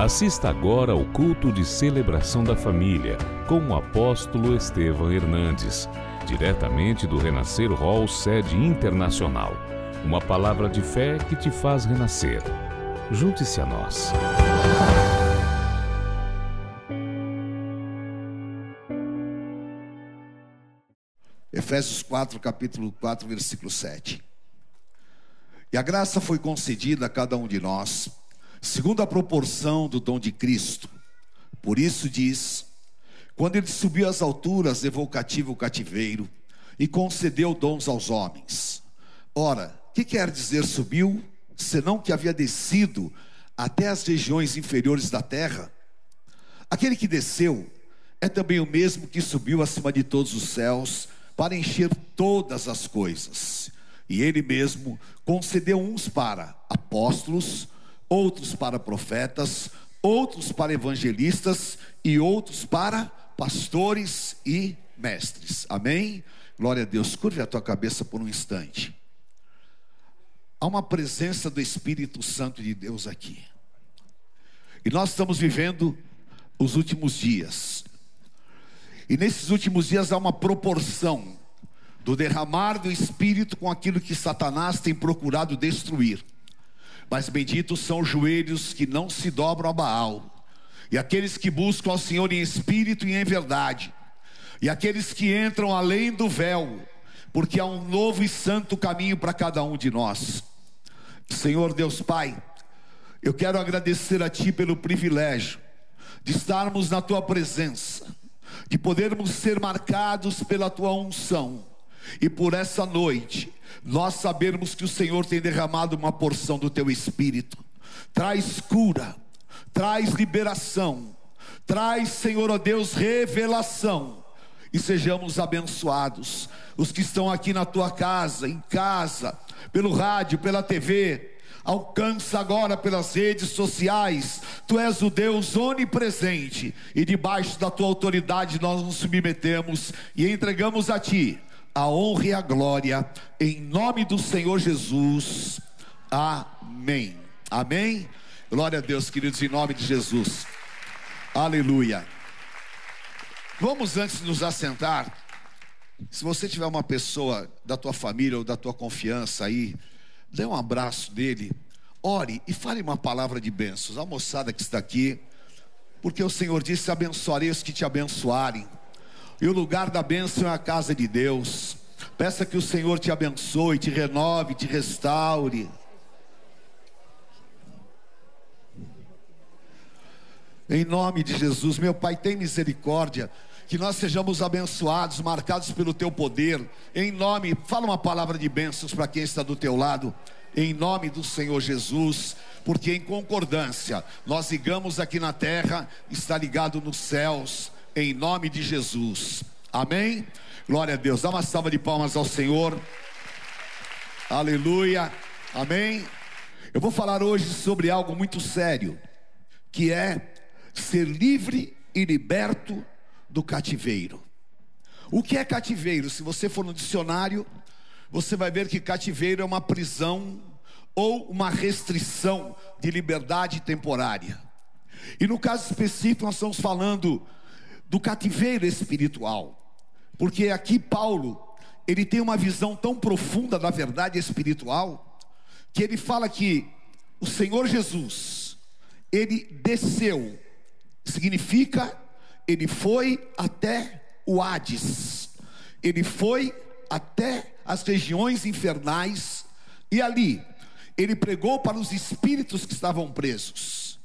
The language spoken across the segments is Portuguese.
Assista agora ao culto de celebração da família com o apóstolo Estevam Hernandes, diretamente do Renascer Hall Sede Internacional. Uma palavra de fé que te faz renascer. Junte-se a nós. Efésios 4, capítulo 4, versículo 7. E a graça foi concedida a cada um de nós, segundo a proporção do dom de Cristo. Por isso diz: quando ele subiu às alturas, levou cativo o cativeiro e concedeu dons aos homens. Ora, que quer dizer subiu, senão que havia descido até as regiões inferiores da terra? Aquele que desceu é também o mesmo que subiu acima de todos os céus para encher todas as coisas. E ele mesmo concedeu uns para apóstolos, outros para profetas, outros para evangelistas e outros para pastores e mestres. Amém? Glória a Deus. Curve a tua cabeça por um instante. Há uma presença do Espírito Santo de Deus aqui. E nós estamos vivendo os últimos dias. E nesses últimos dias há uma proporção do derramar do Espírito com aquilo que Satanás tem procurado destruir. Mas benditos são os joelhos que não se dobram a Baal, e aqueles que buscam ao Senhor em espírito e em verdade, e aqueles que entram além do véu, porque há um novo e santo caminho para cada um de nós. Senhor Deus Pai, eu quero agradecer a Ti pelo privilégio de estarmos na Tua presença de podermos ser marcados pela tua unção. E por essa noite, nós sabermos que o Senhor tem derramado uma porção do teu espírito. Traz cura, traz liberação, traz, Senhor, ó Deus, revelação. E sejamos abençoados. Os que estão aqui na tua casa, em casa, pelo rádio, pela TV, alcança agora pelas redes sociais. Tu és o Deus onipresente e debaixo da tua autoridade nós nos submetemos e entregamos a ti a honra e a glória em nome do Senhor Jesus. Amém. Amém. Glória a Deus, queridos, em nome de Jesus. Aleluia. Vamos antes nos assentar. Se você tiver uma pessoa da tua família ou da tua confiança aí, dê um abraço dele, ore e fale uma palavra de bênçãos. A moçada que está aqui, porque o Senhor disse: abençoarei os que te abençoarem, e o lugar da bênção é a casa de Deus. Peça que o Senhor te abençoe, te renove, te restaure. Em nome de Jesus, meu Pai, tem misericórdia que nós sejamos abençoados, marcados pelo teu poder. Em nome, fala uma palavra de bênçãos para quem está do teu lado. Em nome do Senhor Jesus, porque em concordância nós ligamos aqui na terra, está ligado nos céus, em nome de Jesus. Amém? Glória a Deus. Dá uma salva de palmas ao Senhor. Aleluia. Amém. Eu vou falar hoje sobre algo muito sério, que é ser livre e liberto do cativeiro. O que é cativeiro? Se você for no dicionário, você vai ver que cativeiro é uma prisão ou uma restrição de liberdade temporária. E no caso específico, nós estamos falando do cativeiro espiritual, porque aqui Paulo, ele tem uma visão tão profunda da verdade espiritual, que ele fala que o Senhor Jesus, ele desceu, significa ele foi até o Hades, ele foi até as regiões infernais, e ali ele pregou para os espíritos que estavam presos,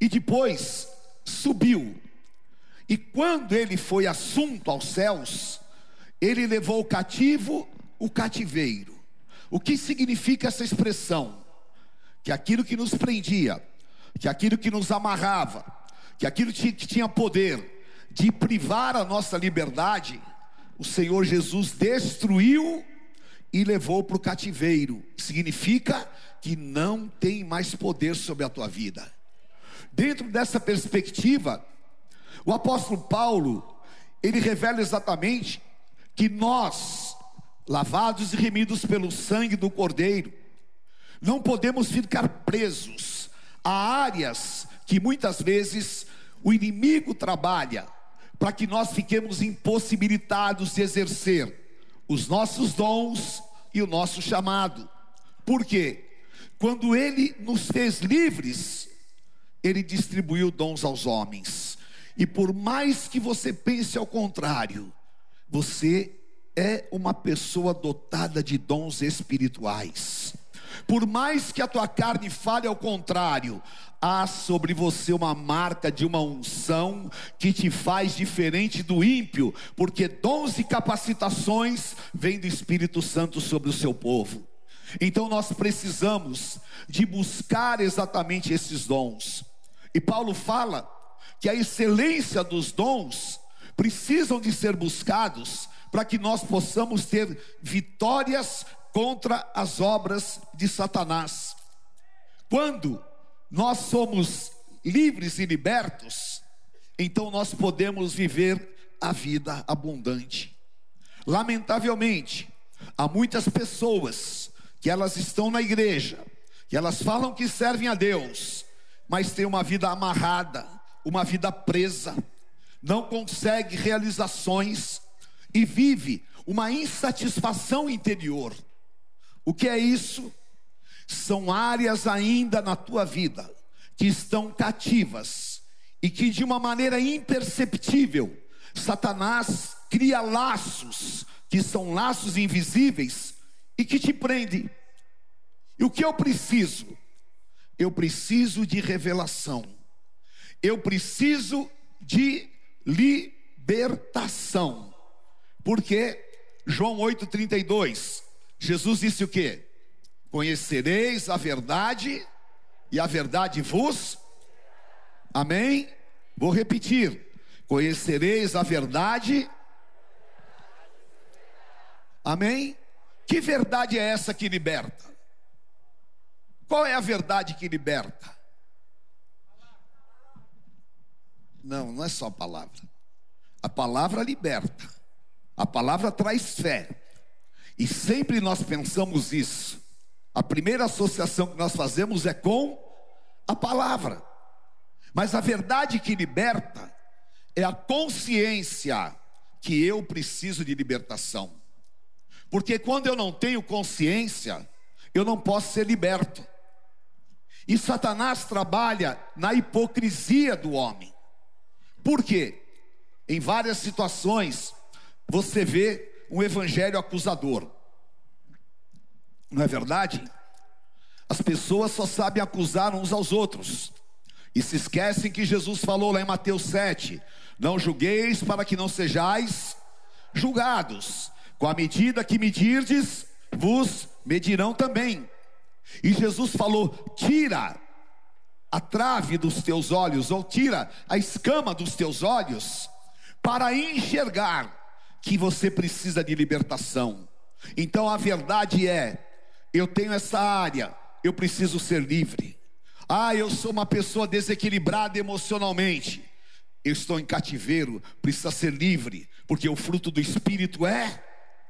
e depois subiu, e quando ele foi assunto aos céus, ele levou o cativo o cativeiro. O que significa essa expressão? Que aquilo que nos prendia, que aquilo que nos amarrava, que aquilo que tinha poder, de privar a nossa liberdade, o Senhor Jesus destruiu e levou para o cativeiro. Significa que não tem mais poder sobre a tua vida. Dentro dessa perspectiva, o apóstolo Paulo, ele revela exatamente que nós, lavados e remidos pelo sangue do Cordeiro, não podemos ficar presos a áreas que muitas vezes o inimigo trabalha para que nós fiquemos impossibilitados de exercer os nossos dons e o nosso chamado. Por quê? Quando ele nos fez livres, ele distribuiu dons aos homens. E por mais que você pense ao contrário, você é uma pessoa dotada de dons espirituais. Por mais que a tua carne fale ao contrário, há sobre você uma marca de uma unção que te faz diferente do ímpio, porque dons e capacitações vêm do Espírito Santo sobre o seu povo. Então nós precisamos de buscar exatamente esses dons. E Paulo fala que a excelência dos dons precisam de ser buscados para que nós possamos ter vitórias contra as obras de Satanás. Quando nós somos livres e libertos, então nós podemos viver a vida abundante. Lamentavelmente, há muitas pessoas que elas estão na igreja, que elas falam que servem a Deus, mas têm uma vida amarrada, uma vida presa, não consegue realizações e vive uma insatisfação interior. O que é isso? São áreas ainda na tua vida que estão cativas e que de uma maneira imperceptível Satanás cria laços que são laços invisíveis e que te prende. E o que eu preciso? Eu preciso de revelação. Eu preciso de libertação. Porque João 8:32, Jesus disse o que? Conhecereis a verdade e a verdade vos Amém? Vou repetir. Conhecereis a verdade Amém? Que verdade é essa que liberta? Qual é a verdade que liberta? Não, não é só a palavra. A palavra liberta. A palavra traz fé. E sempre nós pensamos isso. A primeira associação que nós fazemos é com a palavra. Mas a verdade que liberta é a consciência que eu preciso de libertação. Porque quando eu não tenho consciência, eu não posso ser liberto. E Satanás trabalha na hipocrisia do homem. Por quê? Em várias situações, você vê um evangelho acusador. Não é verdade? As pessoas só sabem acusar uns aos outros. E se esquecem que Jesus falou lá em Mateus 7: Não julgueis para que não sejais julgados. Com a medida que medirdes, vos medirão também. E Jesus falou: tira a trave dos teus olhos, ou tira a escama dos teus olhos, para enxergar que você precisa de libertação. Então a verdade é: eu tenho essa área, eu preciso ser livre. Ah, eu sou uma pessoa desequilibrada emocionalmente. Eu estou em cativeiro, precisa ser livre, porque o fruto do Espírito é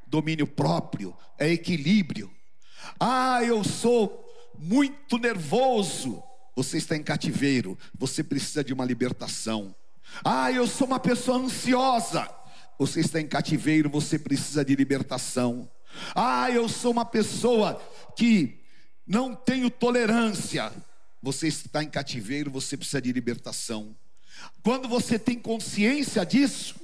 domínio próprio, é equilíbrio. Ah, eu sou muito nervoso. Você está em cativeiro, você precisa de uma libertação. Ah, eu sou uma pessoa ansiosa. Você está em cativeiro, você precisa de libertação. Ah, eu sou uma pessoa que não tenho tolerância. Você está em cativeiro, você precisa de libertação. Quando você tem consciência disso,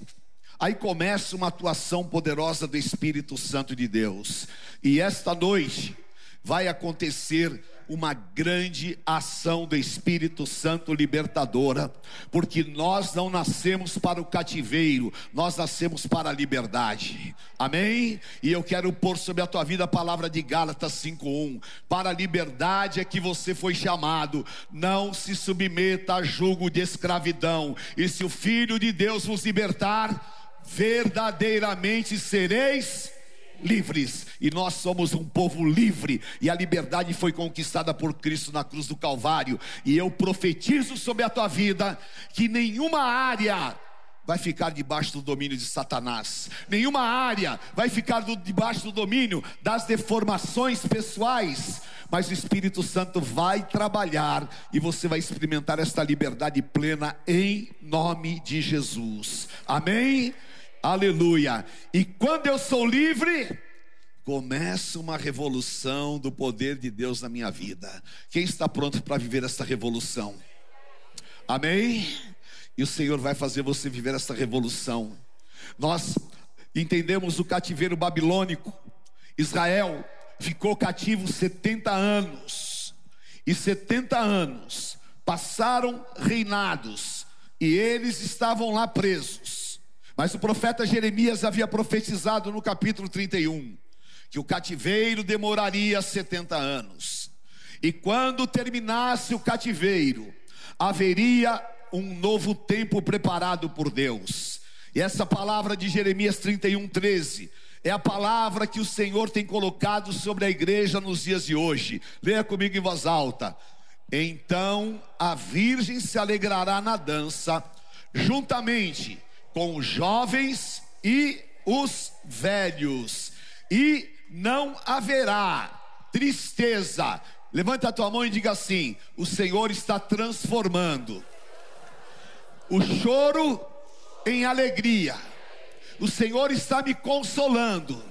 Aí começa uma atuação poderosa do Espírito Santo de Deus. E esta noite vai acontecer uma grande ação do Espírito Santo libertadora, porque nós não nascemos para o cativeiro, nós nascemos para a liberdade. Amém? E eu quero pôr sobre a tua vida a palavra de Gálatas 5:1. Para a liberdade é que você foi chamado. Não se submeta a julgo de escravidão. E se o filho de Deus vos libertar, verdadeiramente sereis livres. E nós somos um povo livre, e a liberdade foi conquistada por Cristo na cruz do Calvário. E eu profetizo sobre a tua vida que nenhuma área vai ficar debaixo do domínio de Satanás. Nenhuma área vai ficar do, debaixo do domínio das deformações pessoais. Mas o Espírito Santo vai trabalhar e você vai experimentar esta liberdade plena em nome de Jesus. Amém? Aleluia. E quando eu sou livre, começa uma revolução do poder de Deus na minha vida. Quem está pronto para viver esta revolução? Amém? E o Senhor vai fazer você viver essa revolução. Nós entendemos o cativeiro babilônico. Israel ficou cativo 70 anos. E 70 anos passaram reinados. E eles estavam lá presos. Mas o profeta Jeremias havia profetizado no capítulo 31 que o cativeiro demoraria 70 anos. E quando terminasse o cativeiro, haveria um novo tempo preparado por Deus. E essa palavra de Jeremias 31, 13 é a palavra que o Senhor tem colocado sobre a igreja nos dias de hoje. Leia comigo em voz alta. Então a virgem se alegrará na dança, juntamente com os jovens e os velhos, e não haverá tristeza. Levanta a tua mão e diga assim: O Senhor está transformando o choro em alegria. O Senhor está me consolando.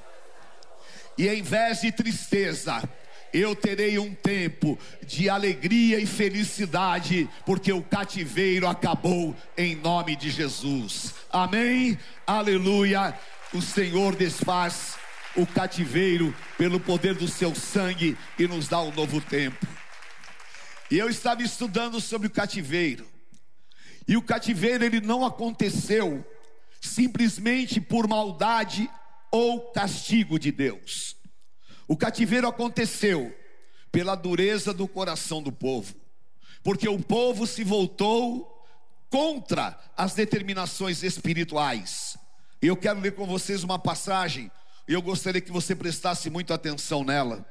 E em vez de tristeza, eu terei um tempo de alegria e felicidade, porque o cativeiro acabou em nome de Jesus. Amém? Aleluia. O Senhor desfaz o cativeiro pelo poder do seu sangue e nos dá um novo tempo. E eu estava estudando sobre o cativeiro. E o cativeiro ele não aconteceu simplesmente por maldade ou castigo de Deus. O cativeiro aconteceu pela dureza do coração do povo, porque o povo se voltou contra as determinações espirituais. Eu quero ler com vocês uma passagem, e eu gostaria que você prestasse muita atenção nela.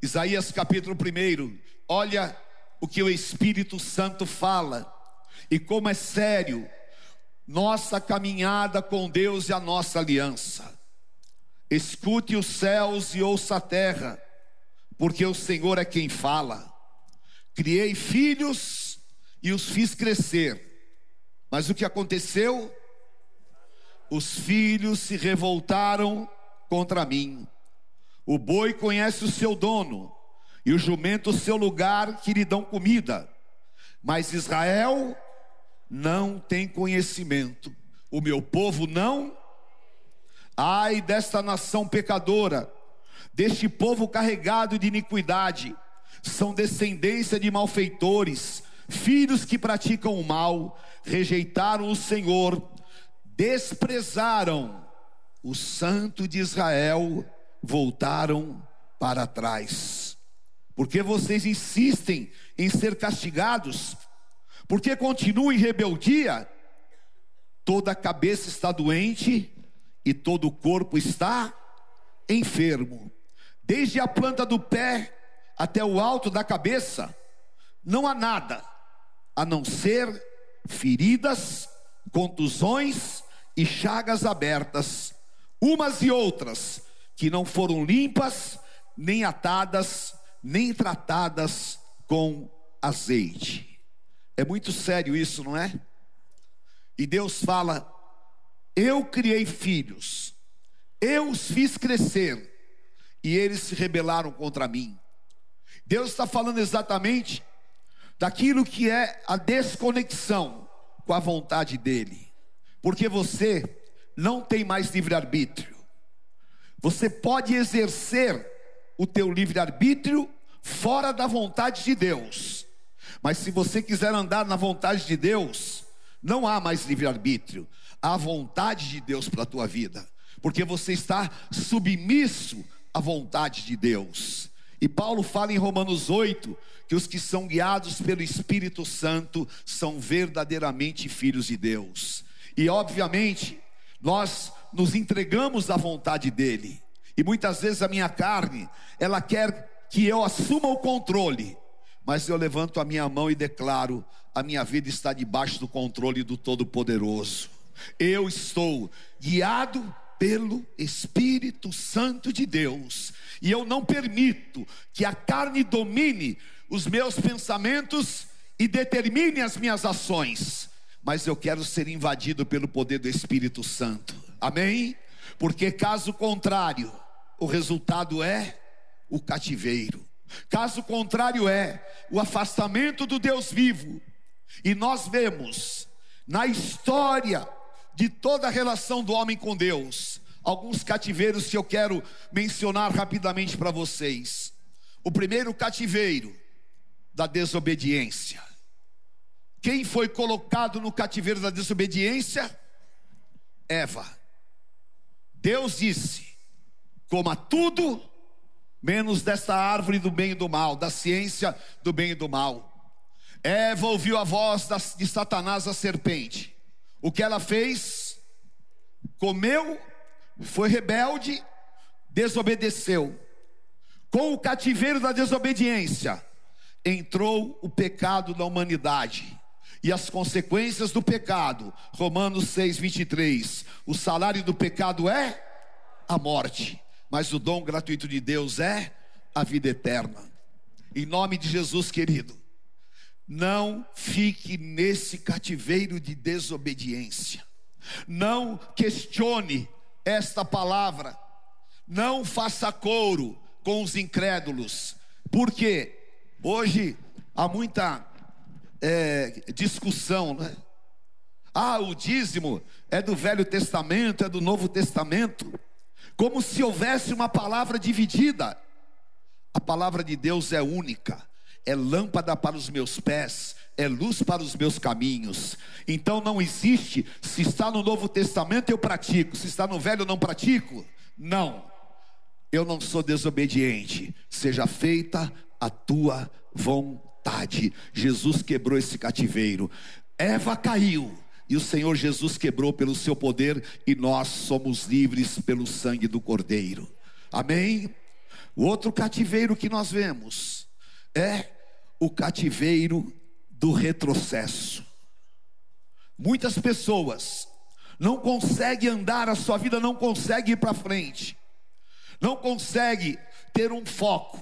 Isaías capítulo 1, olha o que o Espírito Santo fala e como é sério nossa caminhada com Deus e a nossa aliança. Escute os céus e ouça a terra, porque o Senhor é quem fala. Criei filhos e os fiz crescer, mas o que aconteceu? Os filhos se revoltaram contra mim. O boi conhece o seu dono, e o jumento o seu lugar que lhe dão comida. Mas Israel não tem conhecimento. O meu povo não. Ai desta nação pecadora, deste povo carregado de iniquidade, são descendência de malfeitores, filhos que praticam o mal, rejeitaram o Senhor, desprezaram. O Santo de Israel, voltaram para trás. Porque vocês insistem em ser castigados, porque continua em rebeldia, toda a cabeça está doente e todo o corpo está enfermo. Desde a planta do pé até o alto da cabeça, não há nada a não ser feridas, contusões e chagas abertas, umas e outras que não foram limpas, nem atadas, nem tratadas com azeite. É muito sério isso, não é? E Deus fala: Eu criei filhos, eu os fiz crescer, e eles se rebelaram contra mim. Deus está falando exatamente daquilo que é a desconexão com a vontade dEle, porque você não tem mais livre-arbítrio. Você pode exercer o teu livre-arbítrio fora da vontade de Deus. Mas se você quiser andar na vontade de Deus, não há mais livre-arbítrio, há vontade de Deus para a tua vida, porque você está submisso à vontade de Deus. E Paulo fala em Romanos 8 que os que são guiados pelo Espírito Santo são verdadeiramente filhos de Deus. E obviamente, nós nos entregamos à vontade dele. E muitas vezes a minha carne, ela quer que eu assuma o controle mas eu levanto a minha mão e declaro: a minha vida está debaixo do controle do Todo-Poderoso. Eu estou guiado pelo Espírito Santo de Deus, e eu não permito que a carne domine os meus pensamentos e determine as minhas ações, mas eu quero ser invadido pelo poder do Espírito Santo, amém? Porque caso contrário, o resultado é o cativeiro, caso contrário é o afastamento do Deus vivo, e nós vemos na história de toda a relação do homem com Deus, alguns cativeiros que eu quero mencionar rapidamente para vocês. O primeiro cativeiro da desobediência. Quem foi colocado no cativeiro da desobediência? Eva. Deus disse: coma tudo, menos desta árvore do bem e do mal, da ciência do bem e do mal. Eva ouviu a voz de Satanás, a serpente. O que ela fez? Comeu, foi rebelde, desobedeceu. Com o cativeiro da desobediência, entrou o pecado da humanidade. E as consequências do pecado, Romanos 6, 23. O salário do pecado é a morte, mas o dom gratuito de Deus é a vida eterna. Em nome de Jesus, querido não fique nesse cativeiro de desobediência. Não questione esta palavra. Não faça couro com os incrédulos. Porque hoje há muita é, discussão, né? Ah, o dízimo é do Velho Testamento, é do Novo Testamento. Como se houvesse uma palavra dividida. A palavra de Deus é única é lâmpada para os meus pés, é luz para os meus caminhos. Então não existe, se está no Novo Testamento eu pratico, se está no Velho eu não pratico. Não, eu não sou desobediente, seja feita a tua vontade. Jesus quebrou esse cativeiro, Eva caiu. E o Senhor Jesus quebrou pelo seu poder, e nós somos livres pelo sangue do Cordeiro. Amém? O outro cativeiro que nós vemos é o cativeiro do retrocesso. Muitas pessoas não conseguem andar, a sua vida não consegue ir para frente, não consegue ter um foco,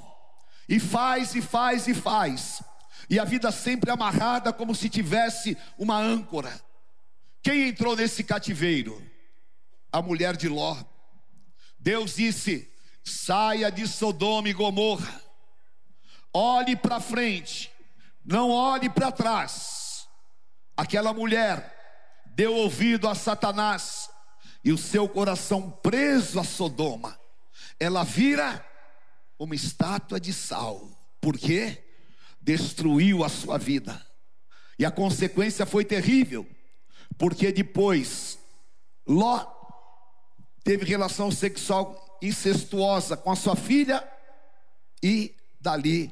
e faz, e faz, e faz, e a vida sempre amarrada como se tivesse uma âncora. Quem entrou nesse cativeiro? A mulher de Ló. Deus disse: saia de Sodoma e Gomorra olhe para frente, não olhe para trás. Aquela mulher deu ouvido a Satanás e o seu coração preso a Sodoma, ela vira uma estátua de sal, porque destruiu a sua vida, e a consequência foi terrível, porque depois Ló teve relação sexual incestuosa com a sua filha, e dali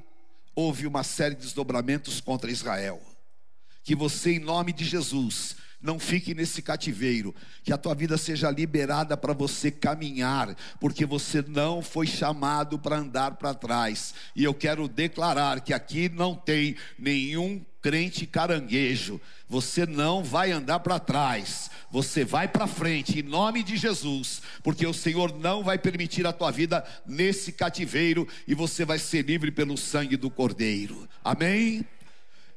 houve uma série de desdobramentos contra Israel. Que você, em nome de Jesus, não fique nesse cativeiro, que a tua vida seja liberada para você caminhar, porque você não foi chamado para andar para trás. E eu quero declarar que aqui não tem nenhum crente caranguejo. Você não vai andar para trás, você vai para frente em nome de Jesus, porque o Senhor não vai permitir a tua vida nesse cativeiro e você vai ser livre pelo sangue do Cordeiro. Amém?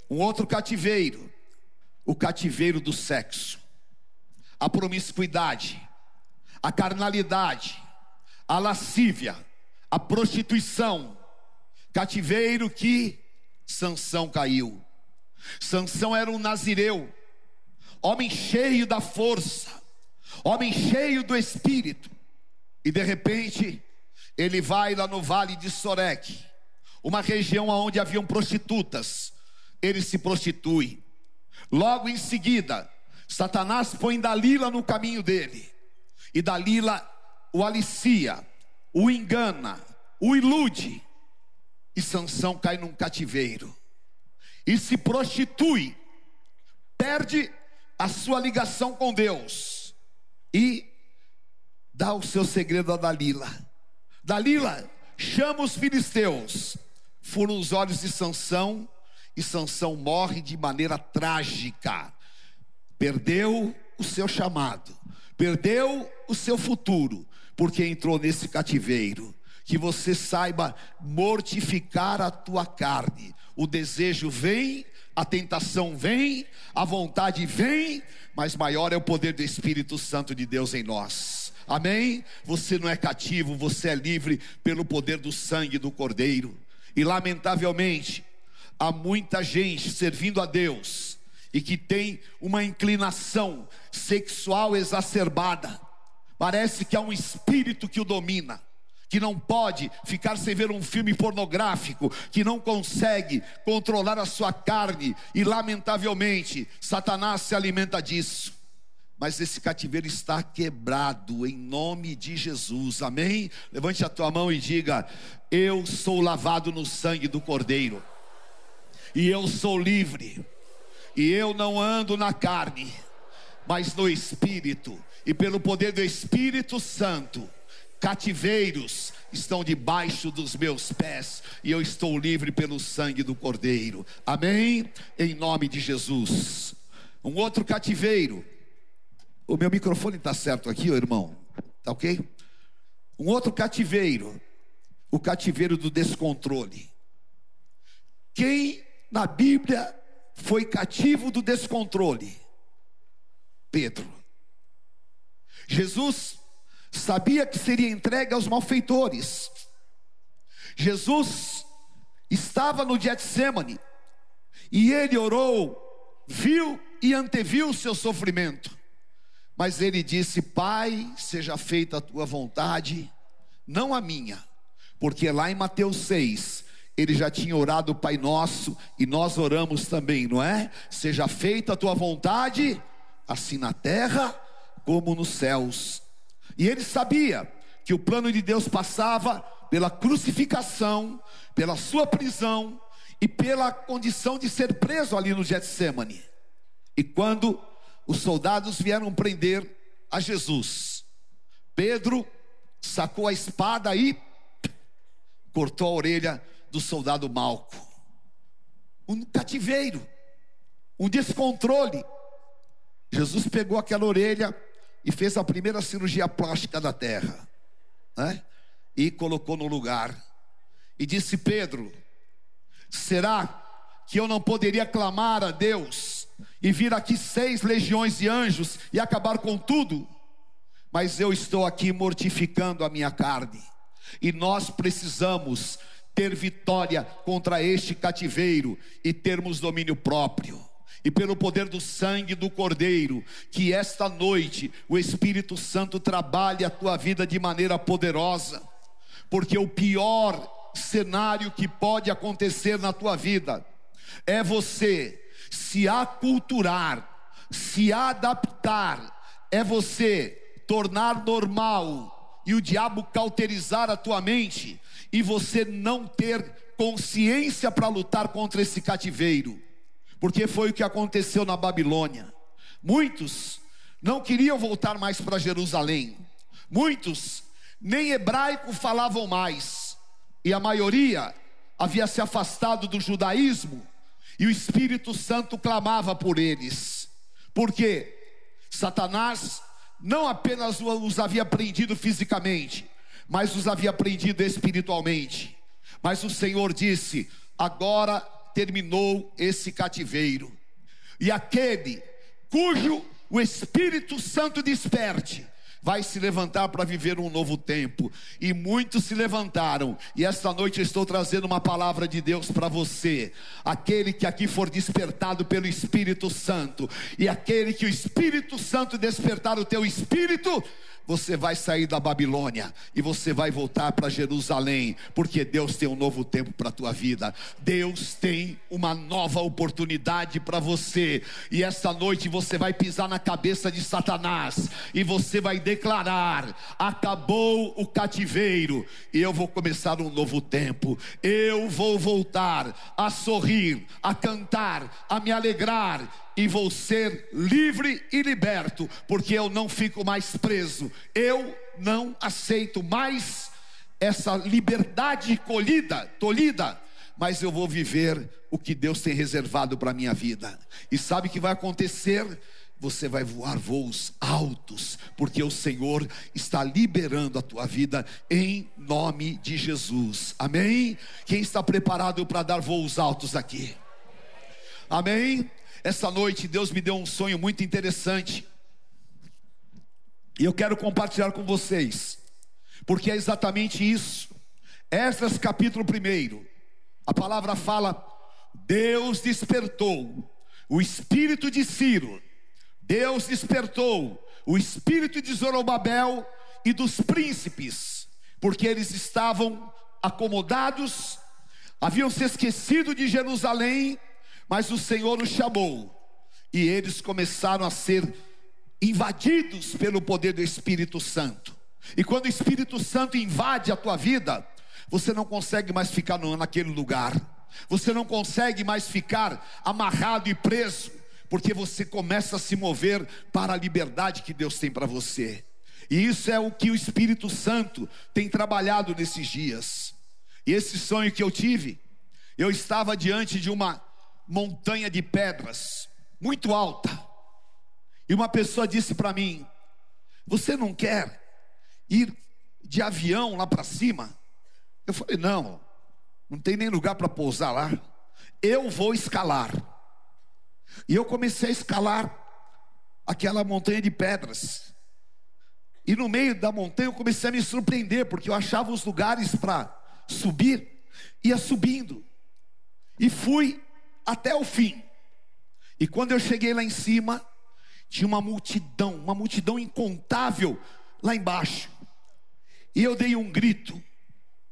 Um outro cativeiro, o cativeiro do sexo, a promiscuidade, a carnalidade, a lascívia, a prostituição, cativeiro que Sansão caiu. Sansão era um nazireu, homem cheio da força, homem cheio do espírito. E de repente, ele vai lá no vale de Sorek, uma região onde haviam prostitutas. Ele se prostitui. Logo em seguida, Satanás põe Dalila no caminho dele. E Dalila o alicia, o engana, o ilude. E Sansão cai num cativeiro e se prostitui, perde a sua ligação com Deus e dá o seu segredo a Dalila. Dalila chama os filisteus, furam os olhos de Sansão e Sansão morre de maneira trágica. Perdeu o seu chamado, perdeu o seu futuro, porque entrou nesse cativeiro. Que você saiba mortificar a tua carne. O desejo vem, a tentação vem, a vontade vem, mas maior é o poder do Espírito Santo de Deus em nós. Amém? Você não é cativo, você é livre pelo poder do sangue do Cordeiro. E lamentavelmente, há muita gente servindo a Deus e que tem uma inclinação sexual exacerbada. Parece que há um espírito que o domina que não pode ficar sem ver um filme pornográfico, que não consegue controlar a sua carne, e lamentavelmente, Satanás se alimenta disso. Mas esse cativeiro está quebrado em nome de Jesus, amém? Levante a tua mão e diga: Eu sou lavado no sangue do Cordeiro, e eu sou livre, e eu não ando na carne, mas no Espírito, e pelo poder do Espírito Santo cativeiros estão debaixo dos meus pés e eu estou livre pelo sangue do Cordeiro. Amém? Em nome de Jesus. Um outro cativeiro. O meu microfone está certo aqui, ô irmão? Tá ok? Um outro cativeiro. O cativeiro do descontrole. Quem na Bíblia foi cativo do descontrole? Pedro. Jesus sabia que seria entregue aos malfeitores. Jesus estava no Getsemane e ele orou, viu e anteviu o seu sofrimento. Mas ele disse: Pai, seja feita a tua vontade, não a minha. Porque lá em Mateus 6, ele já tinha orado o Pai Nosso e nós oramos também, não é? Seja feita a tua vontade, assim na terra como nos céus. E ele sabia que o plano de Deus passava pela crucificação, pela sua prisão e pela condição de ser preso ali no Getsemane. E quando os soldados vieram prender a Jesus, Pedro sacou a espada e cortou a orelha do soldado Malco. Um cativeiro, um descontrole. Jesus pegou aquela orelha e fez a primeira cirurgia plástica da terra, né? E colocou no lugar. E disse: Pedro, será que eu não poderia clamar a Deus e vir aqui seis legiões de anjos e acabar com tudo? Mas eu estou aqui mortificando a minha carne, e nós precisamos ter vitória contra este cativeiro e termos domínio próprio e pelo poder do sangue do Cordeiro, que esta noite o Espírito Santo trabalhe a tua vida de maneira poderosa, porque o pior cenário que pode acontecer na tua vida é você se aculturar, se adaptar, é você tornar normal e o diabo cauterizar a tua mente e você não ter consciência para lutar contra esse cativeiro porque foi o que aconteceu na Babilônia. Muitos não queriam voltar mais para Jerusalém, muitos nem hebraico falavam mais, e a maioria havia se afastado do judaísmo, e o Espírito Santo clamava por eles, porque Satanás não apenas os havia prendido fisicamente, mas os havia prendido espiritualmente. Mas o Senhor disse: agora terminou esse cativeiro. E aquele cujo o Espírito Santo desperte, vai se levantar para viver um novo tempo. E muitos se levantaram. E esta noite eu estou trazendo uma palavra de Deus para você. Aquele que aqui for despertado pelo Espírito Santo, e aquele que o Espírito Santo despertar o teu espírito, você vai sair da Babilônia e você vai voltar para Jerusalém, porque Deus tem um novo tempo para a tua vida. Deus tem uma nova oportunidade para você. E esta noite você vai pisar na cabeça de Satanás e você vai declarar: acabou o cativeiro e eu vou começar um novo tempo. Eu vou voltar a sorrir, a cantar, a me alegrar e vou ser livre e liberto, porque eu não fico mais preso. Eu não aceito mais essa liberdade colhida, tolhida, mas eu vou viver o que Deus tem reservado para minha vida. E sabe o que vai acontecer? você vai voar voos altos, porque o Senhor está liberando a tua vida em nome de Jesus. Amém? Quem está preparado para dar voos altos aqui? Amém? Essa noite Deus me deu um sonho muito interessante. E eu quero compartilhar com vocês, porque é exatamente isso. Esdras capítulo 1, a palavra fala: Deus despertou o espírito de Ciro Deus despertou o espírito de Zorobabel e dos príncipes, porque eles estavam acomodados, haviam se esquecido de Jerusalém, mas o Senhor os chamou, e eles começaram a ser invadidos pelo poder do Espírito Santo. E quando o Espírito Santo invade a tua vida, você não consegue mais ficar naquele lugar, você não consegue mais ficar amarrado e preso porque você começa a se mover para a liberdade que Deus tem para você. E isso é o que o Espírito Santo tem trabalhado nesses dias. E esse sonho que eu tive, eu estava diante de uma montanha de pedras, muito alta. E uma pessoa disse para mim: Você não quer ir de avião lá para cima? Eu falei: Não, não tem nem lugar para pousar lá. Eu vou escalar. E eu comecei a escalar aquela montanha de pedras. E no meio da montanha eu comecei a me surpreender, porque eu achava os lugares para subir, ia subindo. E fui até o fim. E quando eu cheguei lá em cima, tinha uma multidão, uma multidão incontável lá embaixo. E eu dei um grito: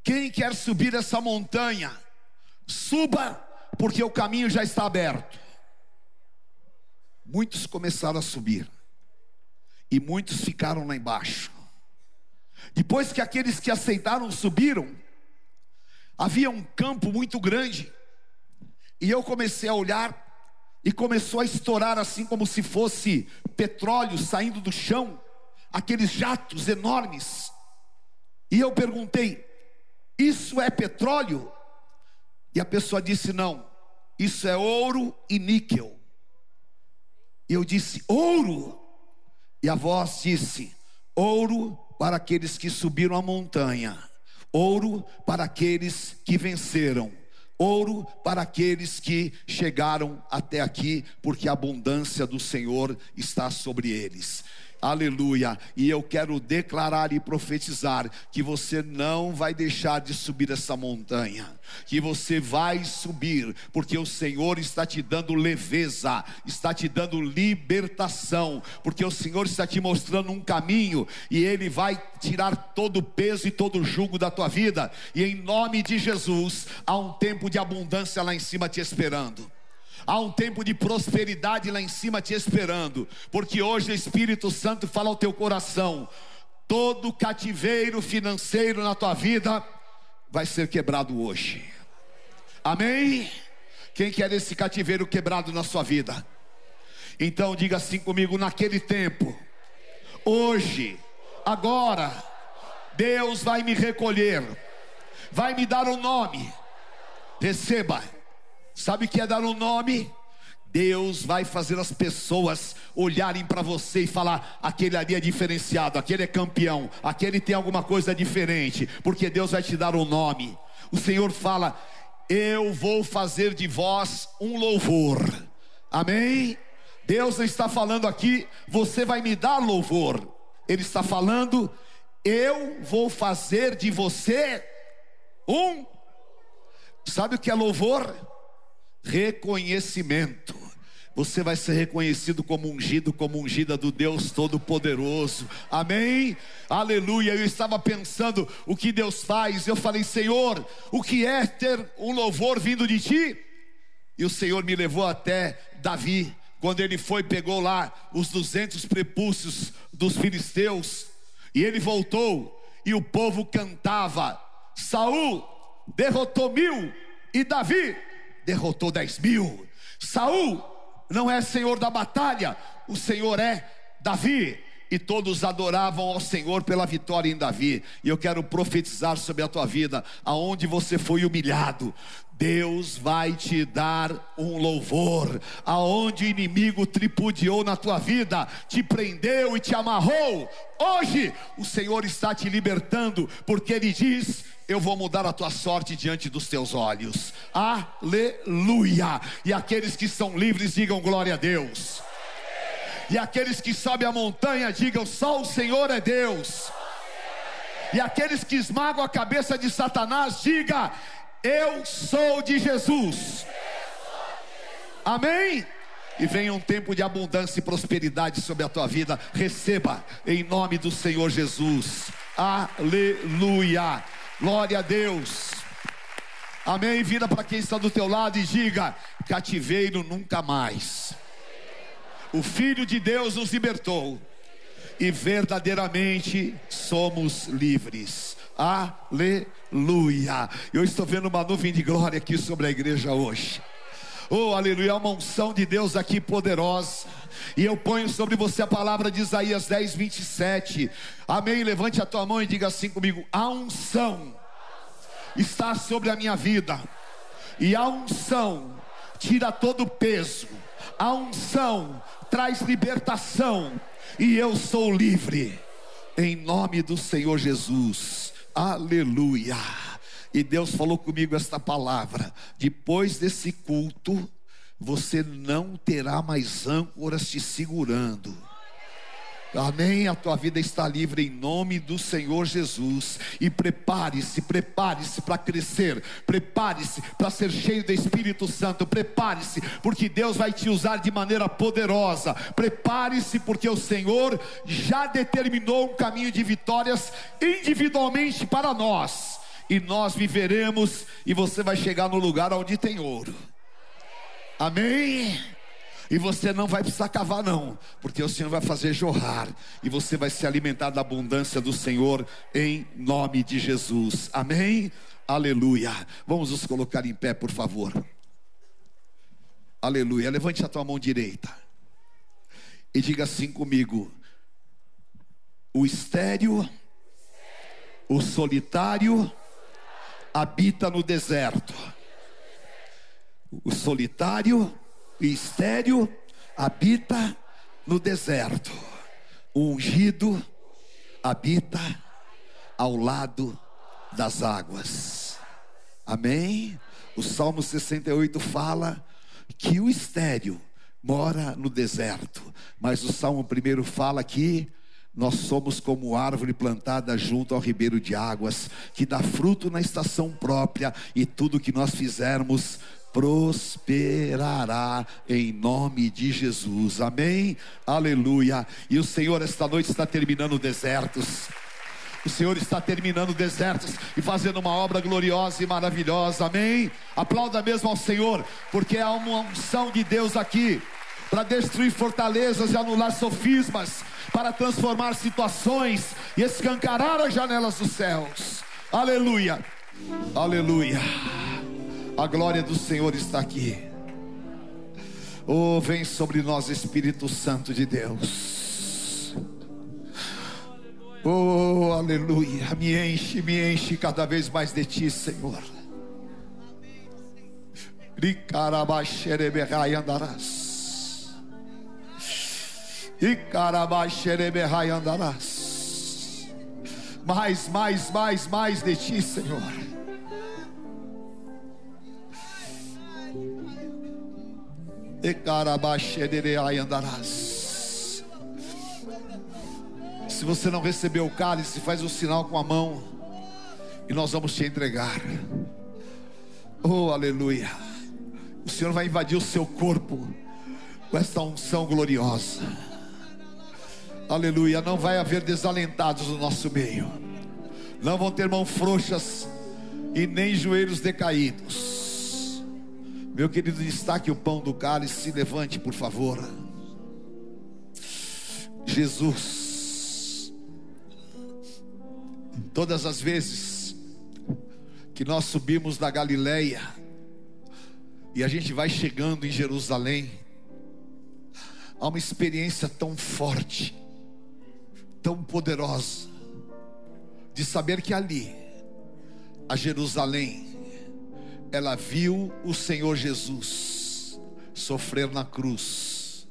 quem quer subir essa montanha? Suba, porque o caminho já está aberto muitos começaram a subir e muitos ficaram lá embaixo. Depois que aqueles que aceitaram subiram, havia um campo muito grande, e eu comecei a olhar, e começou a estourar assim como se fosse petróleo saindo do chão, aqueles jatos enormes. E eu perguntei: Isso é petróleo? E a pessoa disse: Não, isso é ouro e níquel. E eu disse: Ouro. E a voz disse: Ouro para aqueles que subiram a montanha, ouro para aqueles que venceram, ouro para aqueles que chegaram até aqui, porque a abundância do Senhor está sobre eles. Aleluia. E eu quero declarar e profetizar que você não vai deixar de subir essa montanha, que você vai subir, porque o Senhor está te dando leveza, está te dando libertação, porque o Senhor está te mostrando um caminho e ele vai tirar todo o peso e todo o jugo da tua vida. E em nome de Jesus, há um tempo de abundância lá em cima te esperando. Há um tempo de prosperidade lá em cima te esperando, porque hoje o Espírito Santo fala ao teu coração: todo cativeiro financeiro na tua vida vai ser quebrado hoje. Amém? Quem quer esse cativeiro quebrado na sua vida? Então diga assim comigo: naquele tempo, hoje, agora, Deus vai me recolher, vai me dar um nome. Receba Sabe o que é dar um nome? Deus vai fazer as pessoas olharem para você e falar: aquele ali é diferenciado, aquele é campeão, aquele tem alguma coisa diferente, porque Deus vai te dar um nome. O Senhor fala: Eu vou fazer de vós um louvor. Amém? Deus está falando aqui, você vai me dar louvor. Ele está falando, eu vou fazer de você um. Sabe o que é louvor? Reconhecimento. Você vai ser reconhecido como ungido, como ungida do Deus Todo-Poderoso. Amém? Aleluia. Eu estava pensando o que Deus faz. Eu falei, Senhor, o que é ter um louvor vindo de ti? E o Senhor me levou até Davi, quando ele foi, pegou lá os duzentos prepúcios dos filisteus, e ele voltou, e o povo cantava: Saul derrotou mil, e Davi derrotou dez mil. Saul não é senhor da batalha, o Senhor é Davi. e todos adoravam ao Senhor pela vitória em Davi. E eu quero profetizar sobre a tua vida, aonde você foi humilhado, Deus vai te dar um louvor, aonde o inimigo tripudiou na tua vida, te prendeu e te amarrou. Hoje o Senhor está te libertando, porque Ele diz: Eu vou mudar a tua sorte diante dos teus olhos. Aleluia! E aqueles que são livres, digam glória a Deus. E aqueles que sobem a montanha, digam: Só o Senhor é Deus. E aqueles que esmagam a cabeça de Satanás, diga: eu sou de Jesus. Amém? E venha um tempo de abundância e prosperidade sobre a tua vida. Receba em nome do Senhor Jesus. Aleluia. Glória a Deus. Amém. Vira para quem está do teu lado e diga: cativeiro nunca mais. O Filho de Deus nos libertou e verdadeiramente somos livres. Aleluia. Eu estou vendo uma nuvem de glória aqui sobre a igreja hoje. Oh, aleluia, uma unção de Deus aqui poderosa. E eu ponho sobre você a palavra de Isaías 10, 27. Amém. Levante a tua mão e diga assim comigo: a unção está sobre a minha vida. E a unção tira todo o peso. A unção traz libertação. E eu sou livre. Em nome do Senhor Jesus. Aleluia. E Deus falou comigo esta palavra: depois desse culto, você não terá mais âncoras te segurando. Amém. A tua vida está livre em nome do Senhor Jesus. E prepare-se, prepare-se para crescer. Prepare-se para ser cheio do Espírito Santo. Prepare-se, porque Deus vai te usar de maneira poderosa. Prepare-se, porque o Senhor já determinou um caminho de vitórias individualmente para nós. E nós viveremos, e você vai chegar no lugar onde tem ouro. Amém. E você não vai precisar cavar, não, porque o Senhor vai fazer jorrar, e você vai se alimentar da abundância do Senhor, em nome de Jesus. Amém? Aleluia. Vamos nos colocar em pé, por favor. Aleluia. Levante a tua mão direita e diga assim comigo: o estéreo, o solitário, habita no deserto. O solitário, e estéreo habita no deserto. O ungido habita ao lado das águas. Amém? O Salmo 68 fala que o estéreo mora no deserto, mas o Salmo primeiro fala que nós somos como árvore plantada junto ao ribeiro de águas, que dá fruto na estação própria, e tudo que nós fizermos prosperará em nome de Jesus. Amém? Aleluia. E o Senhor esta noite está terminando desertos. O Senhor está terminando desertos e fazendo uma obra gloriosa e maravilhosa. Amém? Aplauda mesmo ao Senhor, porque há uma unção de Deus aqui para destruir fortalezas e anular sofismas, para transformar situações e escancarar as janelas dos céus. Aleluia. Aleluia. A glória do Senhor está aqui. Oh, vem sobre nós, Espírito Santo de Deus. Oh, aleluia. Me enche, me enche cada vez mais de ti, Senhor. Ricarabaxereberrai andarás. Ricarabaxereberrai andarás. Mais, mais, mais, mais de ti, Senhor. andarás. Se você não recebeu o cálice, faz o um sinal com a mão e nós vamos te entregar. Oh, aleluia. O Senhor vai invadir o seu corpo com esta unção gloriosa. Aleluia. Não vai haver desalentados no nosso meio. Não vão ter mãos frouxas e nem joelhos decaídos meu querido, destaque o pão do cálice, se levante, por favor. Jesus, todas as vezes que nós subimos da Galileia e a gente vai chegando em Jerusalém, há uma experiência tão forte tão poderosa de saber que ali, a Jerusalém, ela viu o Senhor Jesus sofrer na cruz,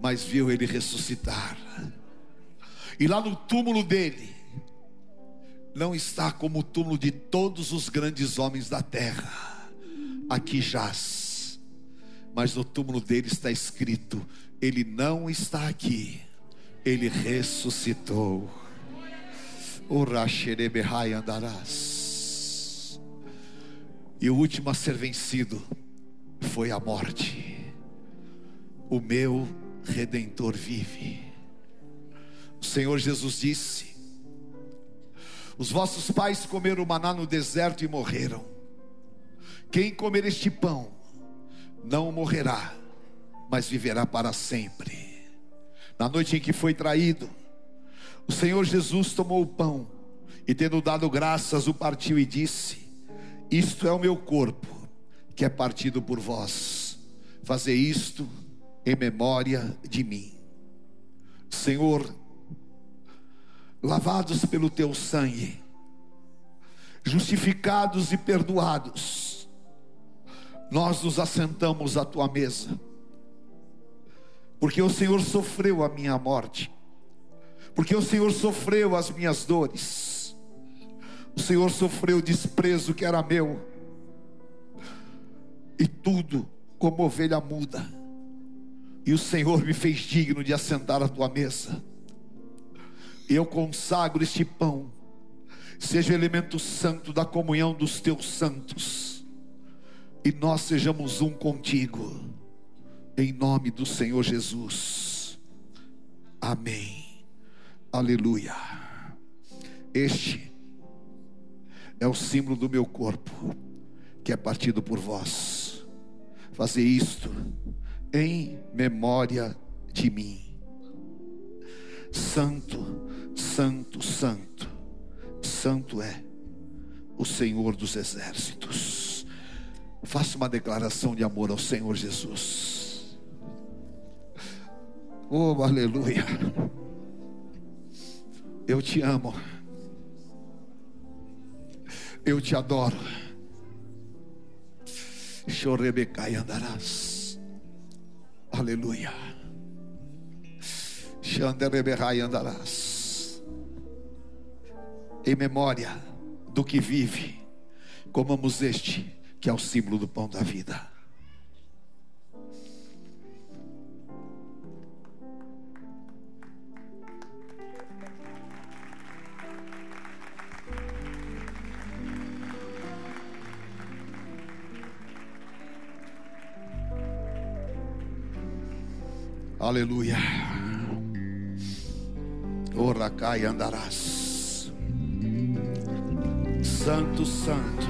mas viu ele ressuscitar. E lá no túmulo dele, não está como o túmulo de todos os grandes homens da terra, aqui jaz, mas no túmulo dele está escrito: Ele não está aqui, ele ressuscitou. O Racherebehai andarás. E o último a ser vencido foi a morte. O meu redentor vive. O Senhor Jesus disse: Os vossos pais comeram maná no deserto e morreram. Quem comer este pão não morrerá, mas viverá para sempre. Na noite em que foi traído, o Senhor Jesus tomou o pão e, tendo dado graças, o partiu e disse: Isto é o meu corpo, que é partido por vós. Fazer isto em memória de mim. Senhor, lavados pelo teu sangue, justificados e perdoados, nós nos assentamos à tua mesa, porque o Senhor sofreu a minha morte, porque o Senhor sofreu as minhas dores, o Senhor sofreu o desprezo que era meu, e tudo como ovelha muda, e o Senhor me fez digno de assentar à tua mesa. Eu consagro este pão, seja elemento santo da comunhão dos teus santos, e nós sejamos um contigo, em nome do Senhor Jesus. Amém. Aleluia. Este é o símbolo do meu corpo, que é partido por vós. Fazer isto em memória de mim. Santo Santo, Santo, Santo é o Senhor dos exércitos. Faça uma declaração de amor ao Senhor Jesus. Oh, aleluia. Eu te amo. Eu te adoro. Chorebecai andarás. Aleluia. Xandereberrai andarás em memória do que vive, comamos este, que é o símbolo do pão da vida. Aleluia. Ora cai andarás. Santo, Santo.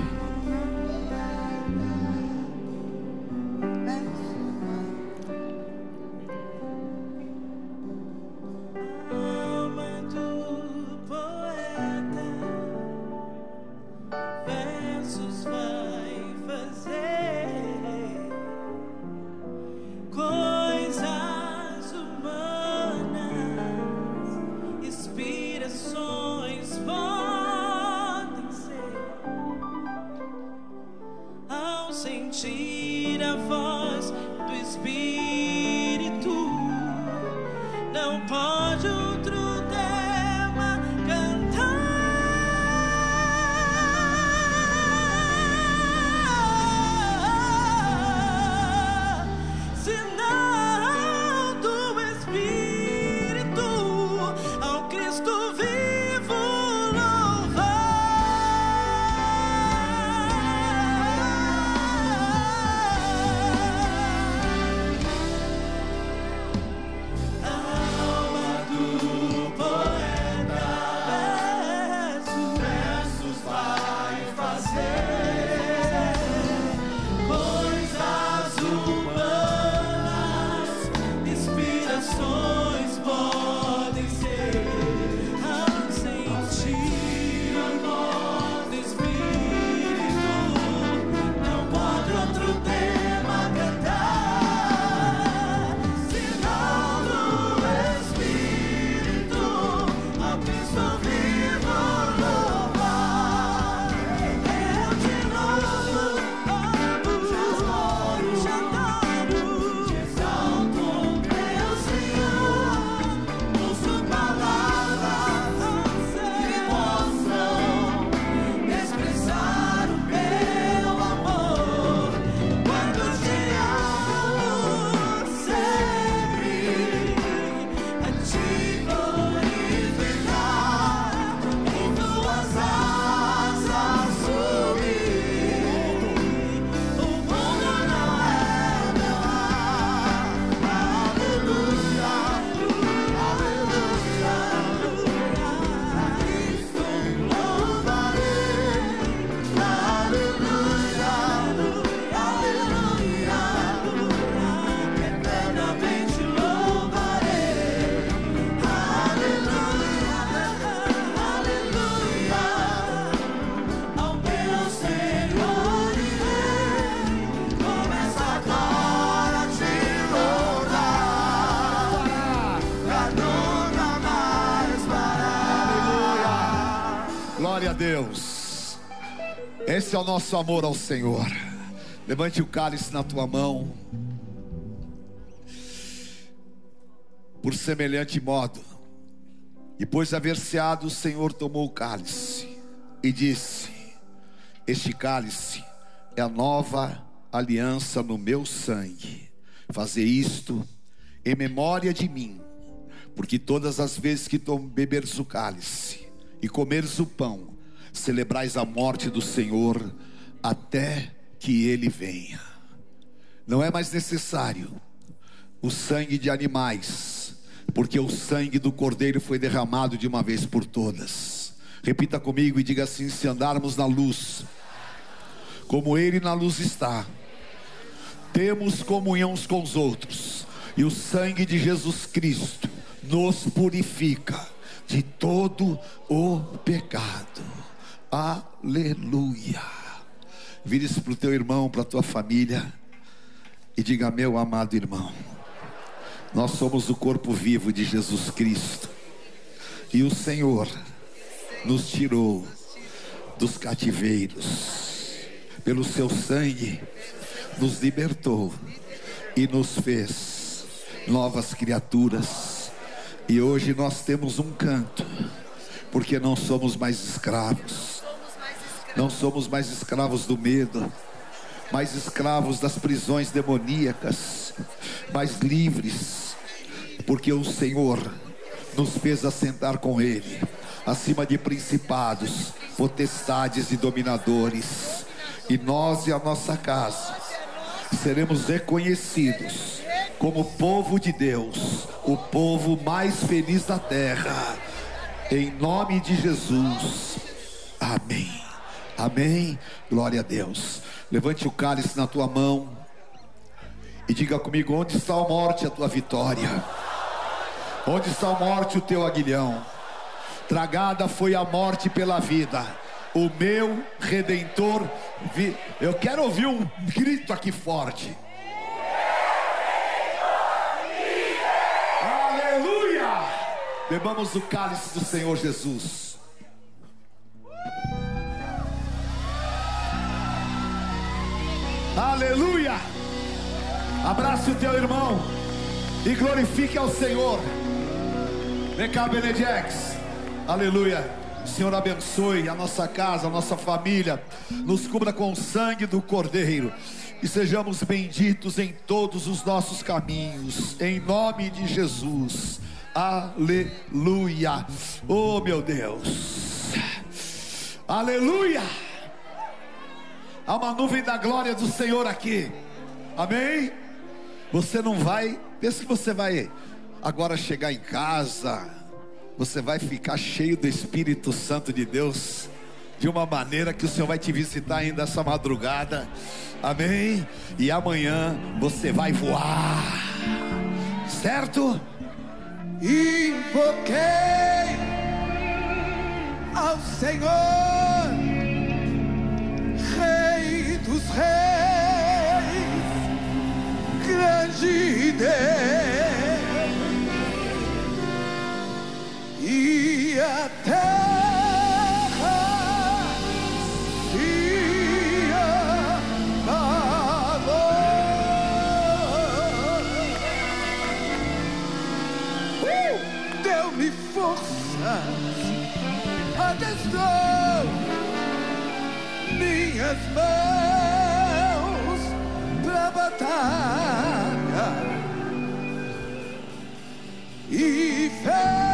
O nosso amor ao Senhor. Levante o cálice na tua mão. Por semelhante modo, depois de haver ceado, o Senhor tomou o cálice e disse: Este cálice é a nova aliança no meu sangue. Fazer isto em memória de mim, porque todas as vezes que beberes o cálice e comeres o pão, celebrais a morte do Senhor até que ele venha. Não é mais necessário o sangue de animais, porque o sangue do cordeiro foi derramado de uma vez por todas. Repita comigo e diga assim: se andarmos na luz, como ele na luz está, temos comunhão uns com os outros, e o sangue de Jesus Cristo nos purifica de todo o pecado. Aleluia. Vire-se para o teu irmão, para a tua família, e diga: Meu amado irmão, nós somos o corpo vivo de Jesus Cristo, e o Senhor nos tirou dos cativeiros, pelo seu sangue, nos libertou e nos fez novas criaturas. E hoje nós temos um canto, porque não somos mais escravos, não somos mais escravos do medo, mais escravos das prisões demoníacas, mais livres, porque o Senhor nos fez assentar com Ele, acima de principados, potestades e dominadores, e nós e a nossa casa seremos reconhecidos como povo de Deus, o povo mais feliz da terra, em nome de Jesus, amém. Amém. Glória a Deus. Levante o cálice na tua mão e diga comigo: onde está a morte, a tua vitória? Onde está a morte, o teu aguilhão? Tragada foi a morte pela vida. O meu redentor. Vi... Eu quero ouvir um grito aqui forte. Aleluia! Bebamos o cálice do Senhor Jesus. Aleluia! Abrace o teu irmão e glorifique ao Senhor. Vem cá, Benedex. Aleluia. O Senhor abençoe a nossa casa, a nossa família, nos cubra com o sangue do Cordeiro e sejamos benditos em todos os nossos caminhos, em nome de Jesus. Aleluia. Oh, meu Deus. Aleluia. Há uma nuvem da glória do Senhor aqui. Amém? Você não vai, pensa que você vai agora chegar em casa, você vai ficar cheio do Espírito Santo de Deus, de uma maneira que o Senhor vai te visitar ainda essa madrugada. Amém? E amanhã você vai voar. Certo? Invoquei ao Senhor, Reis, grande Deus, e a terra. Uh! Deu-me forças, adestrou minhas mãos batalha e fez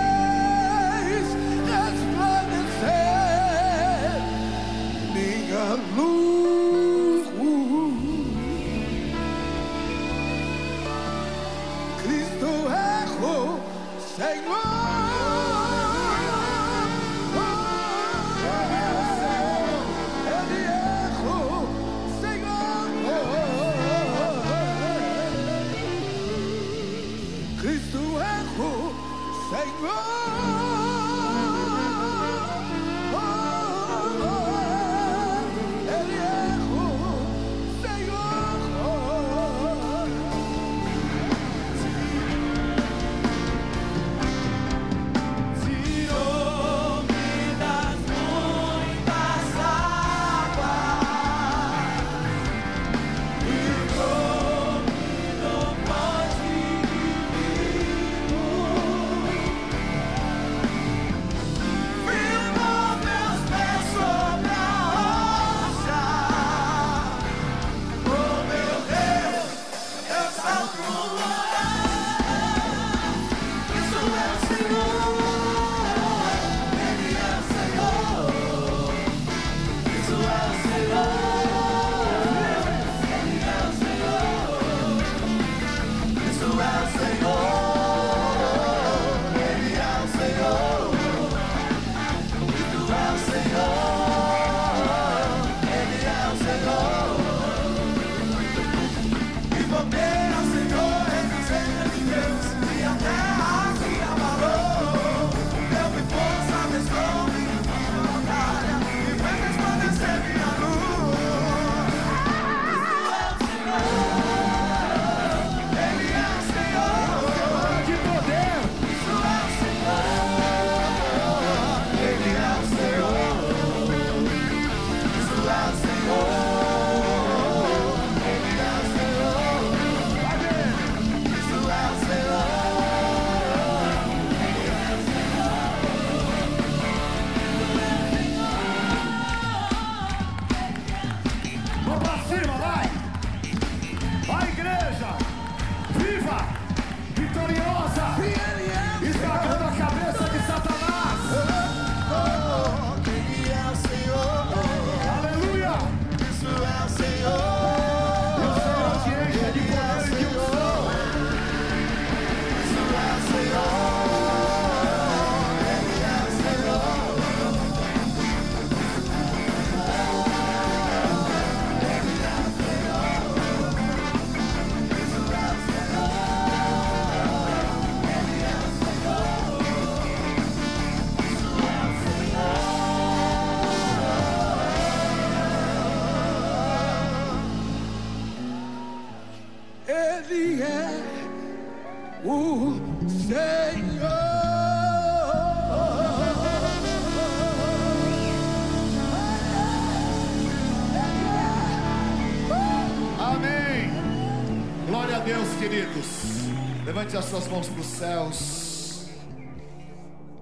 Levante as suas mãos para os céus.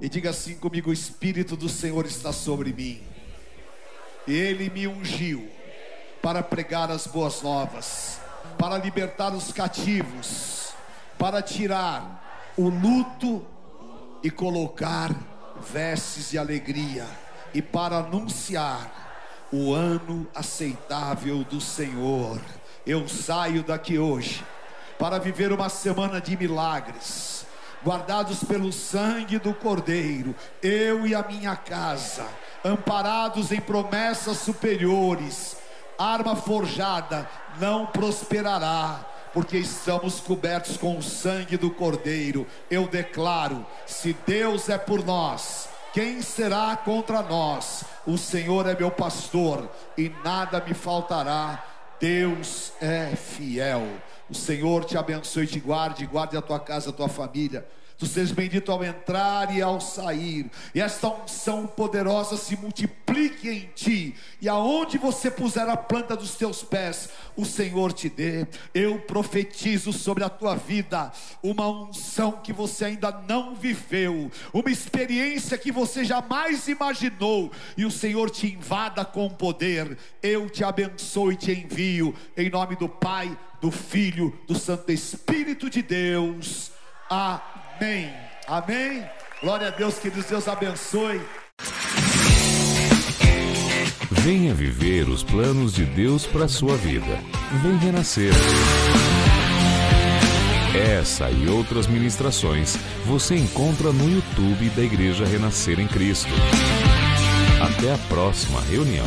E diga assim comigo: O Espírito do Senhor está sobre mim. E Ele me ungiu para pregar as boas novas, para libertar os cativos, para tirar o luto e colocar vestes de alegria, e para anunciar o ano aceitável do Senhor. Eu saio daqui hoje para viver uma semana de milagres, guardados pelo sangue do Cordeiro, eu e a minha casa, amparados em promessas superiores, arma forjada não prosperará, porque estamos cobertos com o sangue do Cordeiro. Eu declaro: se Deus é por nós, quem será contra nós? O Senhor é meu pastor e nada me faltará. Deus é fiel. O Senhor te abençoe te guarde, guarde a tua casa, a tua família. Tu sejas bendito ao entrar e ao sair. E esta unção poderosa se multiplique em ti. E aonde você puser a planta dos teus pés, o Senhor te dê. Eu profetizo sobre a tua vida uma unção que você ainda não viveu, uma experiência que você jamais imaginou. E o Senhor te invada com poder. Eu te abençoo e te envio em nome do Pai, do Filho, do Santo Espírito de Deus. Amém. Amém. Glória a Deus, que Deus abençoe. Venha viver os planos de Deus para sua vida. Vem renascer. Essa e outras ministrações você encontra no YouTube da Igreja Renascer em Cristo. Até a próxima reunião.